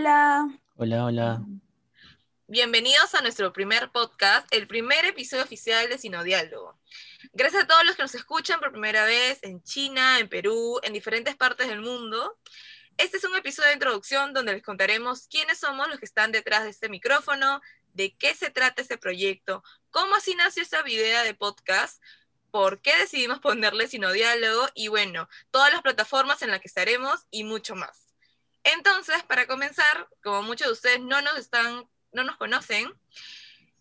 Hola. Hola, hola. Bienvenidos a nuestro primer podcast, el primer episodio oficial de Sinodiálogo. Gracias a todos los que nos escuchan por primera vez en China, en Perú, en diferentes partes del mundo. Este es un episodio de introducción donde les contaremos quiénes somos los que están detrás de este micrófono, de qué se trata este proyecto, cómo así nació esta idea de podcast, por qué decidimos ponerle Sinodiálogo y bueno, todas las plataformas en las que estaremos y mucho más. Entonces, para comenzar, como muchos de ustedes no nos están, no nos conocen,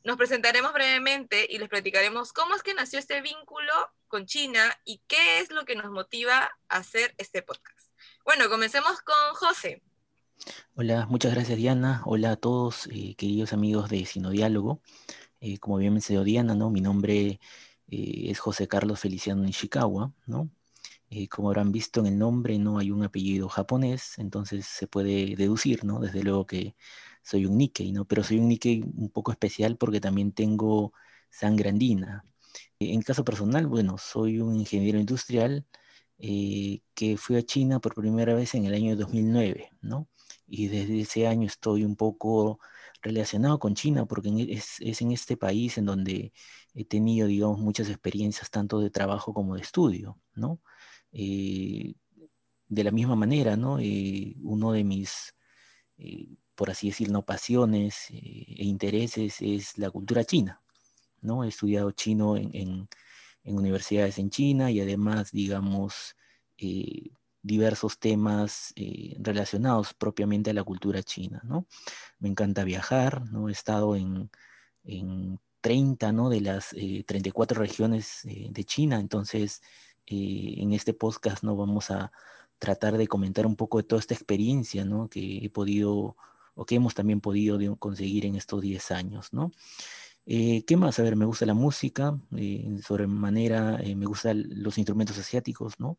nos presentaremos brevemente y les platicaremos cómo es que nació este vínculo con China y qué es lo que nos motiva a hacer este podcast. Bueno, comencemos con José. Hola, muchas gracias Diana. Hola a todos, eh, queridos amigos de Sinodiálogo. Eh, como bien mencionó Diana, ¿no? Mi nombre eh, es José Carlos Feliciano Nishikawa, ¿no? Eh, como habrán visto en el nombre, no hay un apellido japonés, entonces se puede deducir, ¿no? Desde luego que soy un Nikkei, ¿no? Pero soy un Nikkei un poco especial porque también tengo sangre andina. En caso personal, bueno, soy un ingeniero industrial eh, que fui a China por primera vez en el año 2009, ¿no? Y desde ese año estoy un poco relacionado con China porque es, es en este país en donde he tenido, digamos, muchas experiencias tanto de trabajo como de estudio, ¿no? Eh, de la misma manera, ¿no? Eh, uno de mis, eh, por así decirlo, pasiones e intereses es la cultura china, ¿no? He estudiado chino en, universidades en China y además, digamos, diversos temas relacionados propiamente a la cultura china, ¿no? Me encanta viajar, ¿no? He estado en, en 30, ¿no? De las 34 regiones de China, entonces eh, en este podcast no vamos a tratar de comentar un poco de toda esta experiencia ¿no? que he podido o que hemos también podido conseguir en estos 10 años. ¿no? Eh, ¿Qué más? A ver, me gusta la música, eh, sobremanera me gustan los instrumentos asiáticos, ¿no?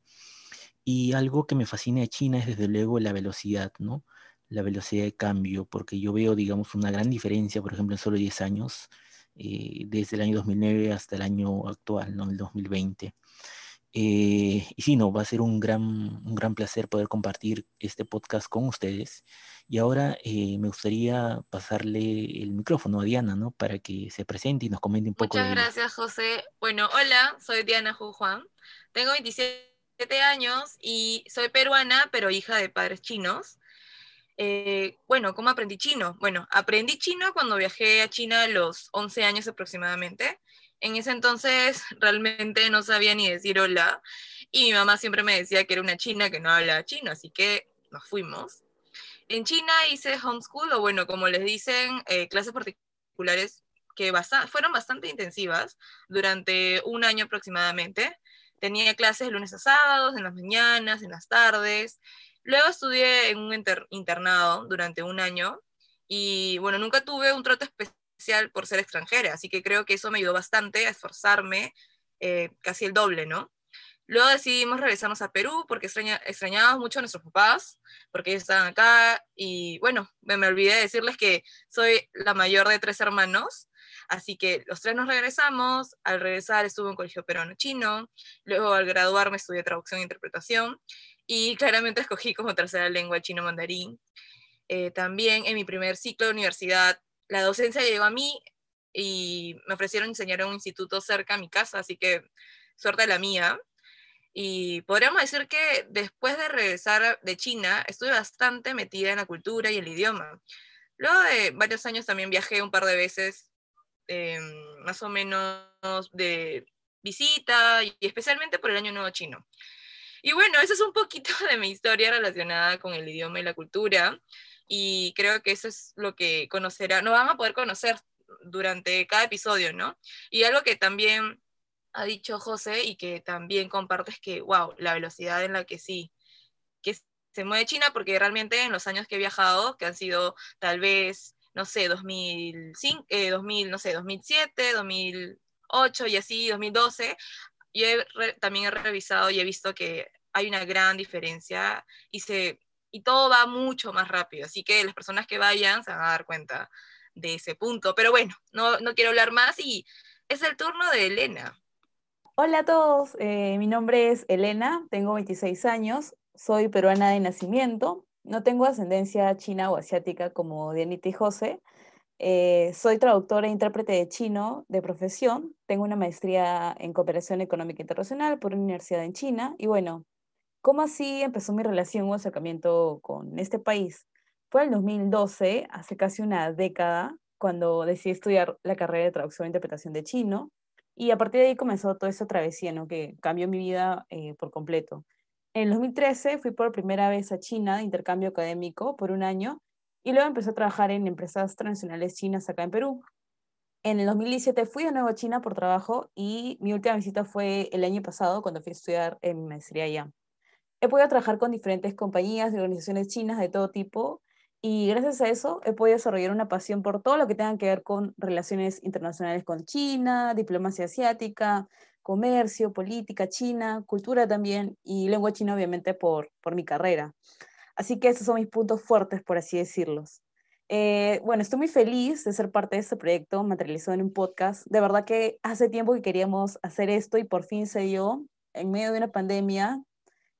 Y algo que me fascina de China es desde luego la velocidad, ¿no? La velocidad de cambio, porque yo veo, digamos, una gran diferencia, por ejemplo, en solo 10 años, desde el año 2009 hasta el año actual, ¿no? El 2020. Eh, y sí, no, va a ser un gran, un gran placer poder compartir este podcast con ustedes. Y ahora eh, me gustaría pasarle el micrófono a Diana, ¿no? Para que se presente y nos comente un poco. Muchas gracias, José. Bueno, hola, soy Diana Juan. Tengo 27 años y soy peruana, pero hija de padres chinos. Eh, bueno, ¿cómo aprendí chino? Bueno, aprendí chino cuando viajé a China a los 11 años aproximadamente. En ese entonces realmente no sabía ni decir hola y mi mamá siempre me decía que era una china que no habla chino, así que nos fuimos. En China hice homeschool, o bueno, como les dicen, eh, clases particulares que fueron bastante intensivas durante un año aproximadamente. Tenía clases lunes a sábados, en las mañanas, en las tardes. Luego estudié en un internado durante un año y bueno, nunca tuve un trato especial por ser extranjera, así que creo que eso me ayudó bastante a esforzarme eh, casi el doble, ¿no? Luego decidimos regresarnos a Perú porque extraña, extrañábamos mucho a nuestros papás, porque ellos estaban acá y bueno, me, me olvidé de decirles que soy la mayor de tres hermanos, así que los tres nos regresamos, al regresar estuve en un colegio peruano chino, luego al graduarme estudié traducción e interpretación y claramente escogí como tercera lengua chino mandarín. Eh, también en mi primer ciclo de universidad la docencia llegó a mí y me ofrecieron enseñar en un instituto cerca a mi casa, así que suerte la mía. Y podríamos decir que después de regresar de China, estuve bastante metida en la cultura y el idioma. Luego de varios años también viajé un par de veces, em, más o menos de visita, y especialmente por el Año Nuevo Chino. Y bueno, eso es un poquito de mi historia relacionada con el idioma y la cultura y creo que eso es lo que conocerá, no van a poder conocer durante cada episodio, ¿no? Y algo que también ha dicho José y que también comparto es que, wow, la velocidad en la que sí que se mueve China, porque realmente en los años que he viajado, que han sido tal vez, no sé, 2005, 2000, no sé, 2007, 2008 y así, 2012, yo también he revisado y he visto que hay una gran diferencia y, se, y todo va mucho más rápido. Así que las personas que vayan se van a dar cuenta de ese punto. Pero bueno, no, no quiero hablar más y es el turno de Elena. Hola a todos, eh, mi nombre es Elena, tengo 26 años, soy peruana de nacimiento, no tengo ascendencia china o asiática como Dianita y José. Eh, soy traductora e intérprete de chino de profesión, tengo una maestría en cooperación económica internacional por una universidad en China y bueno, ¿cómo así empezó mi relación o acercamiento con este país? Fue en 2012, hace casi una década, cuando decidí estudiar la carrera de traducción e interpretación de chino. Y a partir de ahí comenzó toda esa travesía, ¿no? Que cambió mi vida eh, por completo. En el 2013 fui por primera vez a China de intercambio académico por un año y luego empecé a trabajar en empresas transnacionales chinas acá en Perú. En el 2017 fui de nuevo a China por trabajo y mi última visita fue el año pasado cuando fui a estudiar en mi maestría allá. He podido trabajar con diferentes compañías y organizaciones chinas de todo tipo y gracias a eso he podido desarrollar una pasión por todo lo que tenga que ver con relaciones internacionales con China, diplomacia asiática, comercio, política china, cultura también y lengua china obviamente por, por mi carrera. Así que esos son mis puntos fuertes, por así decirlos. Eh, bueno, estoy muy feliz de ser parte de este proyecto materializado en un podcast. De verdad que hace tiempo que queríamos hacer esto y por fin se dio en medio de una pandemia,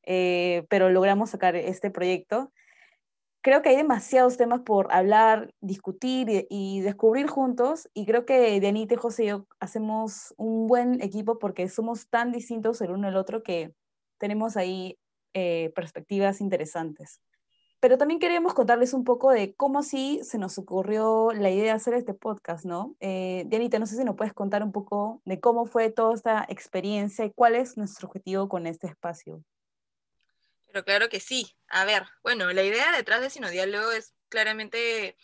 eh, pero logramos sacar este proyecto creo que hay demasiados temas por hablar, discutir y, descubrir juntos. Y creo que Dianita y José y yo hacemos un buen equipo porque somos tan distintos el uno al otro que tenemos ahí eh, perspectivas interesantes. Pero también queremos contarles un poco de cómo así se nos ocurrió la idea de hacer este podcast, ¿no? Eh, Dianita, no sé si nos puedes contar un poco de cómo fue toda esta experiencia y cuál es nuestro objetivo con este espacio. Pero claro que sí. A ver, bueno, la idea detrás de Sinodiálogo es claramente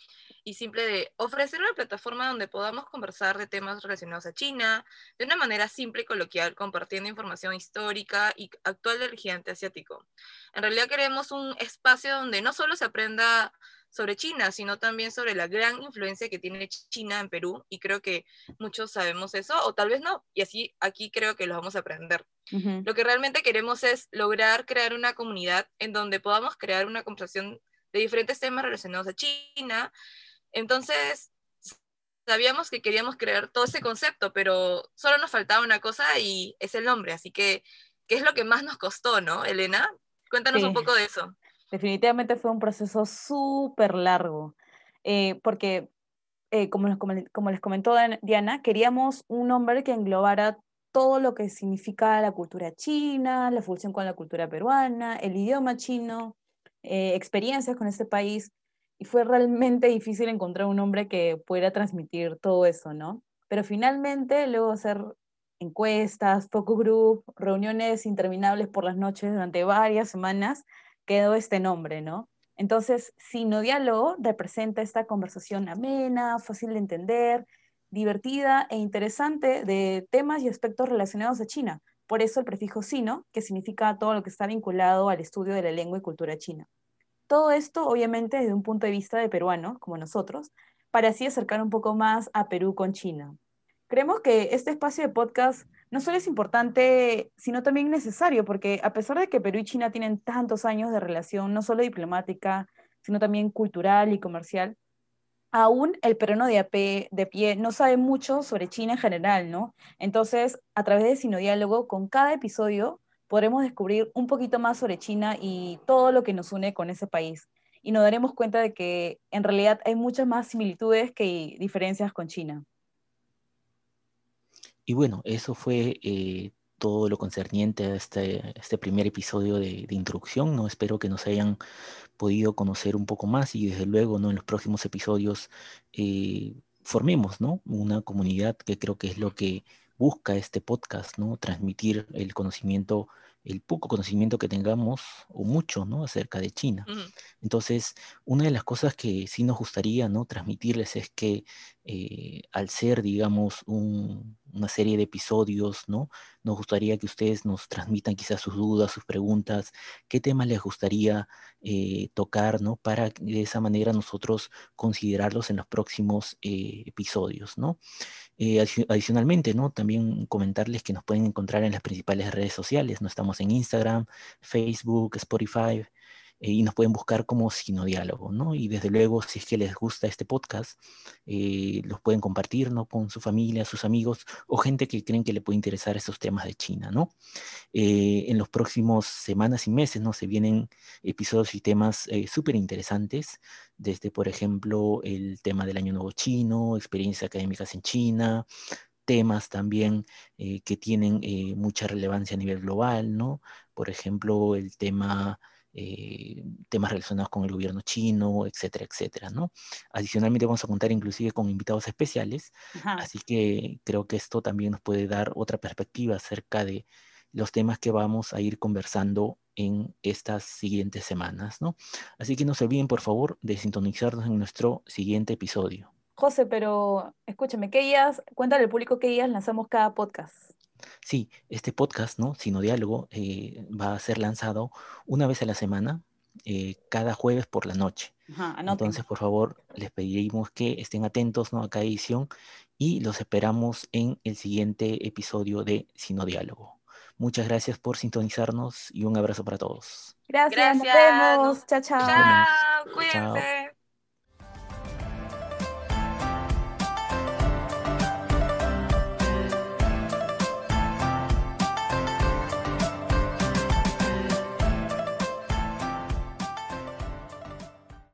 y simple de ofrecer una plataforma donde podamos conversar de temas relacionados a China de una manera simple y coloquial, compartiendo información histórica y actual del gigante asiático. En realidad queremos un espacio donde no solo se aprenda sobre China, sino también sobre la gran influencia que tiene China en Perú, y creo que muchos sabemos eso, o tal vez no, y así aquí creo que lo vamos a aprender. Lo que realmente queremos es lograr crear una comunidad en donde podamos crear una conversación de diferentes temas relacionados a China. Entonces, sabíamos que queríamos crear todo ese concepto, pero solo nos faltaba una cosa y es el nombre, así que, ¿qué es lo que más nos costó, no, Elena? Cuéntanos un poco de eso. Definitivamente fue un proceso súper largo, eh, porque, eh, como, les, como les comentó Diana, queríamos un nombre que englobara todo lo que significa la cultura china, la fusión con la cultura peruana, el idioma chino, eh, experiencias con este país, y fue realmente difícil encontrar un nombre que pudiera transmitir todo eso, ¿no? Pero finalmente, luego hacer encuestas, focus group, reuniones interminables por las noches durante varias semanas, quedó este nombre, ¿no? Entonces, Sino Diálogo representa esta conversación amena, fácil de entender, divertida e interesante de temas y aspectos relacionados a China. Por eso el prefijo sino, que significa todo lo que está vinculado al estudio de la lengua y cultura china. Todo esto, obviamente, desde un punto de vista de peruano, como nosotros, para así acercar un poco más a Perú con China. Creemos que este espacio de podcast no solo es importante, sino también necesario, porque a pesar de que Perú y China tienen tantos años de relación, no solo diplomática, sino también cultural y comercial, aún el peruano de, de pie no sabe mucho sobre China en general, ¿no? Entonces, a través de Sinodiálogo, con cada episodio podremos descubrir un poquito más sobre China y todo lo que nos une con ese país. Y nos daremos cuenta de que en realidad hay muchas más similitudes que diferencias con China. Y bueno, eso fue eh, todo lo concerniente a este, este primer episodio de, introducción, ¿no? Espero que nos hayan podido conocer un poco más y desde luego, ¿no? En los próximos episodios eh, formemos, ¿no? Una comunidad que creo que es lo que busca este podcast, ¿no? Transmitir el conocimiento el poco conocimiento que tengamos, o mucho, ¿no? Acerca de China. Entonces, una de las cosas que sí nos gustaría, ¿no? Transmitirles es que eh, al ser, digamos, una serie de episodios, ¿no? Nos gustaría que ustedes nos transmitan quizás sus dudas, sus preguntas, qué temas les gustaría eh, tocar, ¿no? Para de esa manera nosotros considerarlos en los próximos eh, episodios, ¿no? adicionalmente, ¿no? También comentarles que nos pueden encontrar en las principales redes sociales, ¿no? Estamos en Instagram, Facebook, Spotify, eh, y nos pueden buscar como Sinodiálogo, ¿no? Y desde luego, si es que les gusta este podcast, eh, los pueden compartir, ¿no? Con su familia, sus amigos o gente que creen que le puede interesar estos temas de China, ¿no? Eh, en los próximos semanas y meses, ¿no? Se vienen episodios y temas súper interesantes, desde, por ejemplo, el tema del Año Nuevo Chino, experiencias académicas en China, temas también que tienen mucha relevancia a nivel global, ¿no? Por ejemplo, el tema eh, temas relacionados con el gobierno chino, etcétera, etcétera, ¿no? Adicionalmente vamos a contar inclusive con invitados especiales, así que creo que esto también nos puede dar otra perspectiva acerca de los temas que vamos a ir conversando en estas siguientes semanas, ¿no? Así que no se olviden, por favor, de sintonizarnos en nuestro siguiente episodio. José, pero escúchame, ¿qué días, cuéntale al público qué días lanzamos cada podcast? Sí, este podcast, ¿no? Sino Diálogo, eh, va a ser lanzado una vez a la semana, eh, cada jueves por la noche. Entonces, por favor, les pediremos que estén atentos ¿no? a cada edición y los esperamos en el siguiente episodio de Sino Diálogo. Muchas gracias por sintonizarnos y un abrazo para todos. Gracias, nos vemos. Chao, chao. Chao, cuídense.